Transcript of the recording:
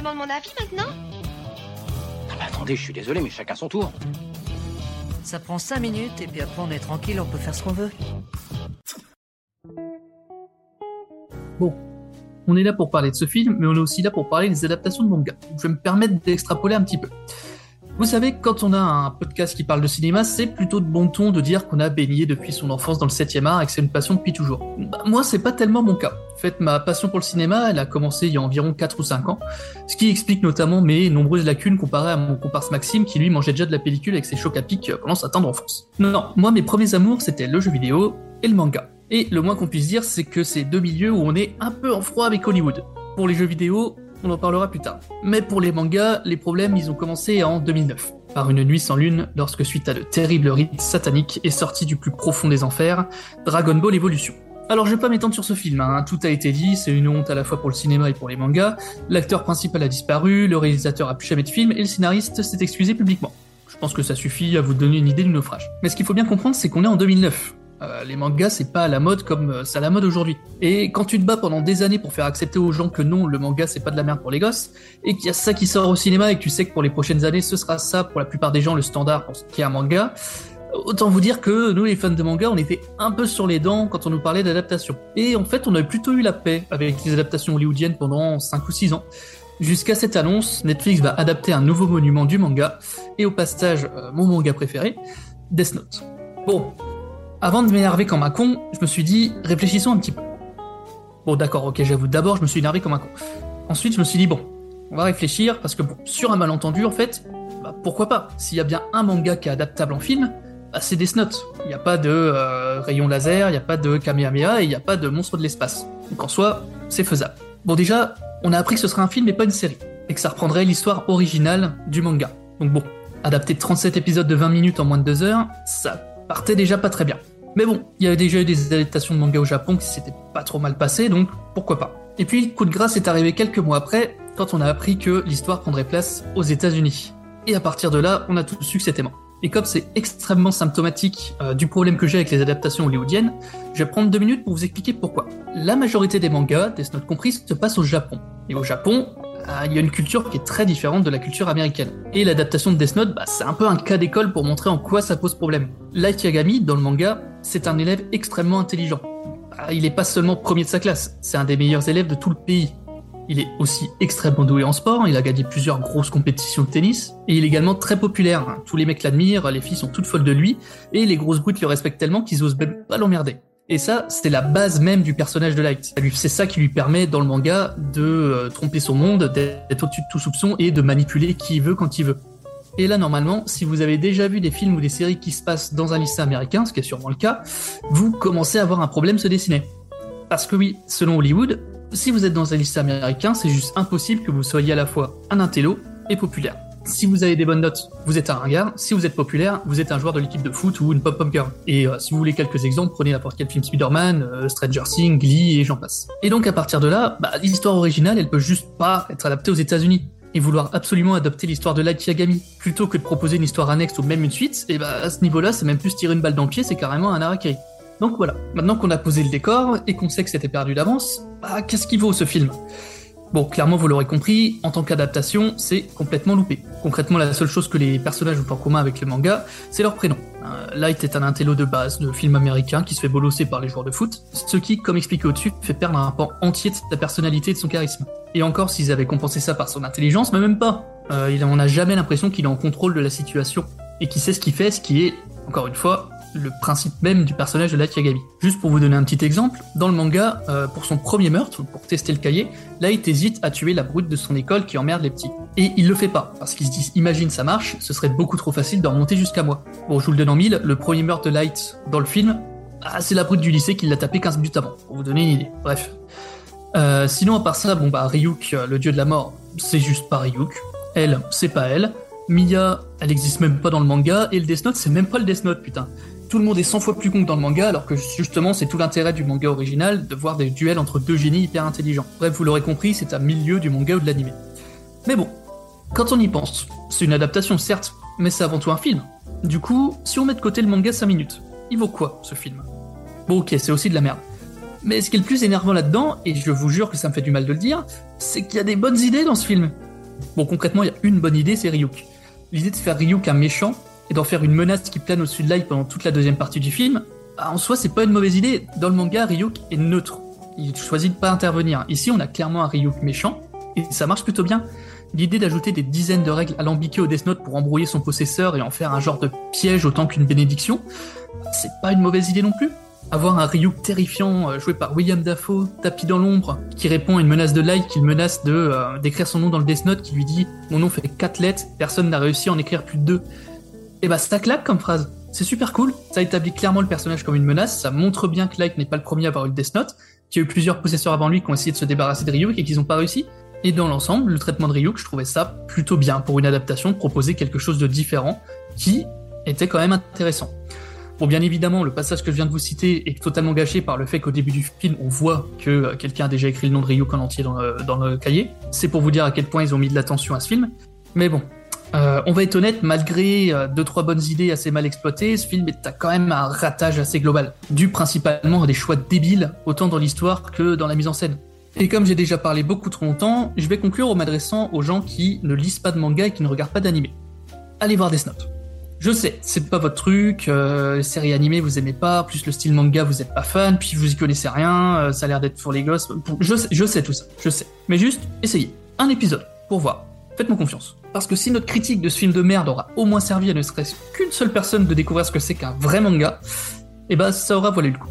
demande mon avis maintenant Ah bah attendez, je suis désolé, mais chacun son tour. Ça prend 5 minutes et puis après on est tranquille, on peut faire ce qu'on veut. Bon, on est là pour parler de ce film, mais on est aussi là pour parler des adaptations de manga. Je vais me permettre d'extrapoler un petit peu. Vous savez, quand on a un podcast qui parle de cinéma, c'est plutôt de bon ton de dire qu'on a baigné depuis son enfance dans le 7 art et que c'est une passion depuis toujours. Bah, moi, c'est pas tellement mon cas. En fait, ma passion pour le cinéma, elle a commencé il y a environ 4 ou 5 ans, ce qui explique notamment mes nombreuses lacunes comparées à mon comparse Maxime qui lui mangeait déjà de la pellicule avec ses chocs à pic pendant sa tendre enfance. Non, non, moi mes premiers amours c'était le jeu vidéo et le manga. Et le moins qu'on puisse dire, c'est que c'est deux milieux où on est un peu en froid avec Hollywood. Pour les jeux vidéo, on en parlera plus tard. Mais pour les mangas, les problèmes, ils ont commencé en 2009, par une nuit sans lune, lorsque suite à de terribles rites sataniques est sorti du plus profond des enfers, Dragon Ball Evolution. Alors je vais pas m'étendre sur ce film, hein. tout a été dit, c'est une honte à la fois pour le cinéma et pour les mangas, l'acteur principal a disparu, le réalisateur a plus jamais de film, et le scénariste s'est excusé publiquement. Je pense que ça suffit à vous donner une idée du naufrage. Mais ce qu'il faut bien comprendre, c'est qu'on est en 2009. Euh, les mangas, c'est pas à la mode comme euh, c'est à la mode aujourd'hui. Et quand tu te bats pendant des années pour faire accepter aux gens que non, le manga c'est pas de la merde pour les gosses, et qu'il y a ça qui sort au cinéma et que tu sais que pour les prochaines années ce sera ça pour la plupart des gens le standard pour ce qui est un manga, autant vous dire que nous les fans de manga on était un peu sur les dents quand on nous parlait d'adaptation. Et en fait on a plutôt eu la paix avec les adaptations hollywoodiennes pendant 5 ou 6 ans. Jusqu'à cette annonce, Netflix va adapter un nouveau monument du manga, et au passage, euh, mon manga préféré, Death Note. Bon, avant de m'énerver comme un con, je me suis dit, réfléchissons un petit peu. Bon, d'accord, ok, j'avoue. D'abord, je me suis énervé comme un con. Ensuite, je me suis dit, bon, on va réfléchir, parce que bon, sur un malentendu, en fait, bah, pourquoi pas? S'il y a bien un manga qui est adaptable en film, bah, c'est Death Note. Il n'y a pas de euh, rayon laser, il n'y a pas de Kamehameha, et il n'y a pas de monstre de l'espace. Donc en soi, c'est faisable. Bon, déjà, on a appris que ce serait un film et pas une série, et que ça reprendrait l'histoire originale du manga. Donc bon, adapter 37 épisodes de 20 minutes en moins de 2 heures, ça partait déjà pas très bien. Mais bon, il y avait déjà eu des adaptations de manga au Japon qui s'étaient pas trop mal passées, donc pourquoi pas. Et puis, coup de grâce est arrivé quelques mois après, quand on a appris que l'histoire prendrait place aux États-Unis. Et à partir de là, on a tout su que c'était mort. Et comme c'est extrêmement symptomatique euh, du problème que j'ai avec les adaptations hollywoodiennes, je vais prendre deux minutes pour vous expliquer pourquoi. La majorité des mangas, Death Note compris, se passe au Japon. Et au Japon, il y a une culture qui est très différente de la culture américaine. Et l'adaptation de Death Note, bah, c'est un peu un cas d'école pour montrer en quoi ça pose problème. Light Yagami, dans le manga, c'est un élève extrêmement intelligent. Bah, il n'est pas seulement premier de sa classe, c'est un des meilleurs élèves de tout le pays. Il est aussi extrêmement doué en sport, il a gagné plusieurs grosses compétitions de tennis, et il est également très populaire. Tous les mecs l'admirent, les filles sont toutes folles de lui, et les grosses brutes le respectent tellement qu'ils osent même pas l'emmerder. Et ça, c'était la base même du personnage de Light. C'est ça qui lui permet, dans le manga, de euh, tromper son monde, d'être au-dessus de tout soupçon et de manipuler qui il veut quand il veut. Et là, normalement, si vous avez déjà vu des films ou des séries qui se passent dans un lycée américain, ce qui est sûrement le cas, vous commencez à avoir un problème se dessiner. Parce que oui, selon Hollywood, si vous êtes dans un lycée américain, c'est juste impossible que vous soyez à la fois un intello et populaire. Si vous avez des bonnes notes, vous êtes un ringard. Si vous êtes populaire, vous êtes un joueur de l'équipe de foot ou une pop-pop. Et euh, si vous voulez quelques exemples, prenez n'importe quel film Spider-Man, euh, Stranger Things, Glee et j'en passe. Et donc à partir de là, bah, l'histoire originale, elle peut juste pas être adaptée aux États-Unis et vouloir absolument adapter l'histoire de Light Yagami plutôt que de proposer une histoire annexe ou même une suite, et bah à ce niveau-là, c'est même plus tirer une balle dans le pied, c'est carrément un harakiri. Donc voilà, maintenant qu'on a posé le décor et qu'on sait que c'était perdu d'avance, bah qu'est-ce qu'il vaut ce film? Bon, clairement, vous l'aurez compris, en tant qu'adaptation, c'est complètement loupé. Concrètement, la seule chose que les personnages ont en commun avec le manga, c'est leur prénom. Euh, Light est un intello de base de film américain qui se fait bolosser par les joueurs de foot, ce qui, comme expliqué au-dessus, fait perdre un pan entier de sa personnalité et de son charisme. Et encore, s'ils avaient compensé ça par son intelligence, mais même pas. Euh, on n'a jamais l'impression qu'il est en contrôle de la situation et qu'il sait ce qu'il fait, ce qui est, encore une fois, le principe même du personnage de Light Yagami. Juste pour vous donner un petit exemple, dans le manga, euh, pour son premier meurtre, pour tester le cahier, Light hésite à tuer la brute de son école qui emmerde les petits. Et il le fait pas, parce qu'il se dit imagine ça marche, ce serait beaucoup trop facile de remonter jusqu'à moi. Bon, je vous le donne en mille, le premier meurtre de Light dans le film, ah, c'est la brute du lycée qui l'a tapé 15 minutes avant, pour vous donner une idée. Bref. Euh, sinon, à part ça, bon bah Ryuk, le dieu de la mort, c'est juste pas Ryuk. Elle, c'est pas elle. Mia, elle existe même pas dans le manga, et le Death Note, c'est même pas le Death Note, putain tout le monde est 100 fois plus con que dans le manga, alors que justement c'est tout l'intérêt du manga original de voir des duels entre deux génies hyper intelligents. Bref, vous l'aurez compris, c'est un milieu du manga ou de l'anime. Mais bon, quand on y pense, c'est une adaptation certes, mais c'est avant tout un film. Du coup, si on met de côté le manga 5 minutes, il vaut quoi ce film? Bon ok, c'est aussi de la merde. Mais ce qui est le plus énervant là-dedans, et je vous jure que ça me fait du mal de le dire, c'est qu'il y a des bonnes idées dans ce film. Bon, concrètement, il y a une bonne idée, c'est Ryuk. L'idée de faire Ryuk un méchant et d'en faire une menace qui plane au-dessus de Light pendant toute la deuxième partie du film, bah, en soi, c'est pas une mauvaise idée. Dans le manga, Ryuk est neutre. Il choisit de pas intervenir. Ici, on a clairement un Ryuk méchant, et ça marche plutôt bien. L'idée d'ajouter des dizaines de règles alambiquées au Death Note pour embrouiller son possesseur et en faire un genre de piège autant qu'une bénédiction, c'est pas une mauvaise idée non plus. Avoir un Ryuk terrifiant euh, joué par William Dafoe, tapis dans l'ombre, qui répond à une menace de like, qu'il menace de euh, d'écrire son nom dans le Death Note, qui lui dit mon nom fait 4 lettres, personne n'a réussi à en écrire plus de 2. Et bah ça claque comme phrase. C'est super cool, ça établit clairement le personnage comme une menace, ça montre bien que Light n'est pas le premier à avoir eu le Death Note, qu'il y a eu plusieurs possesseurs avant lui qui ont essayé de se débarrasser de Ryuk et qu'ils n'ont pas réussi. Et dans l'ensemble, le traitement de Ryuk, je trouvais ça plutôt bien pour une adaptation, proposer quelque chose de différent qui était quand même intéressant. Bon, bien évidemment, le passage que je viens de vous citer est totalement gâché par le fait qu'au début du film, on voit que euh, quelqu'un a déjà écrit le nom de Ryuk en entier dans le, dans le cahier. C'est pour vous dire à quel point ils ont mis de l'attention à ce film. Mais bon, euh, on va être honnête, malgré euh, deux trois bonnes idées assez mal exploitées, ce film est quand même un ratage assez global, dû principalement à des choix débiles, autant dans l'histoire que dans la mise en scène. Et comme j'ai déjà parlé beaucoup trop longtemps, je vais conclure en m'adressant aux gens qui ne lisent pas de manga et qui ne regardent pas d'anime. Allez voir Death Note. Je sais, c'est pas votre truc, euh, les séries animées vous aimez pas, plus le style manga vous êtes pas fan, puis vous y connaissez rien, euh, ça a l'air d'être pour les gosses. Je sais tout ça, je sais. Mais juste, essayez. Un épisode, pour voir. Faites-moi confiance. Parce que si notre critique de ce film de merde aura au moins servi à ne serait-ce qu'une seule personne de découvrir ce que c'est qu'un vrai manga, eh ben ça aura volé le coup.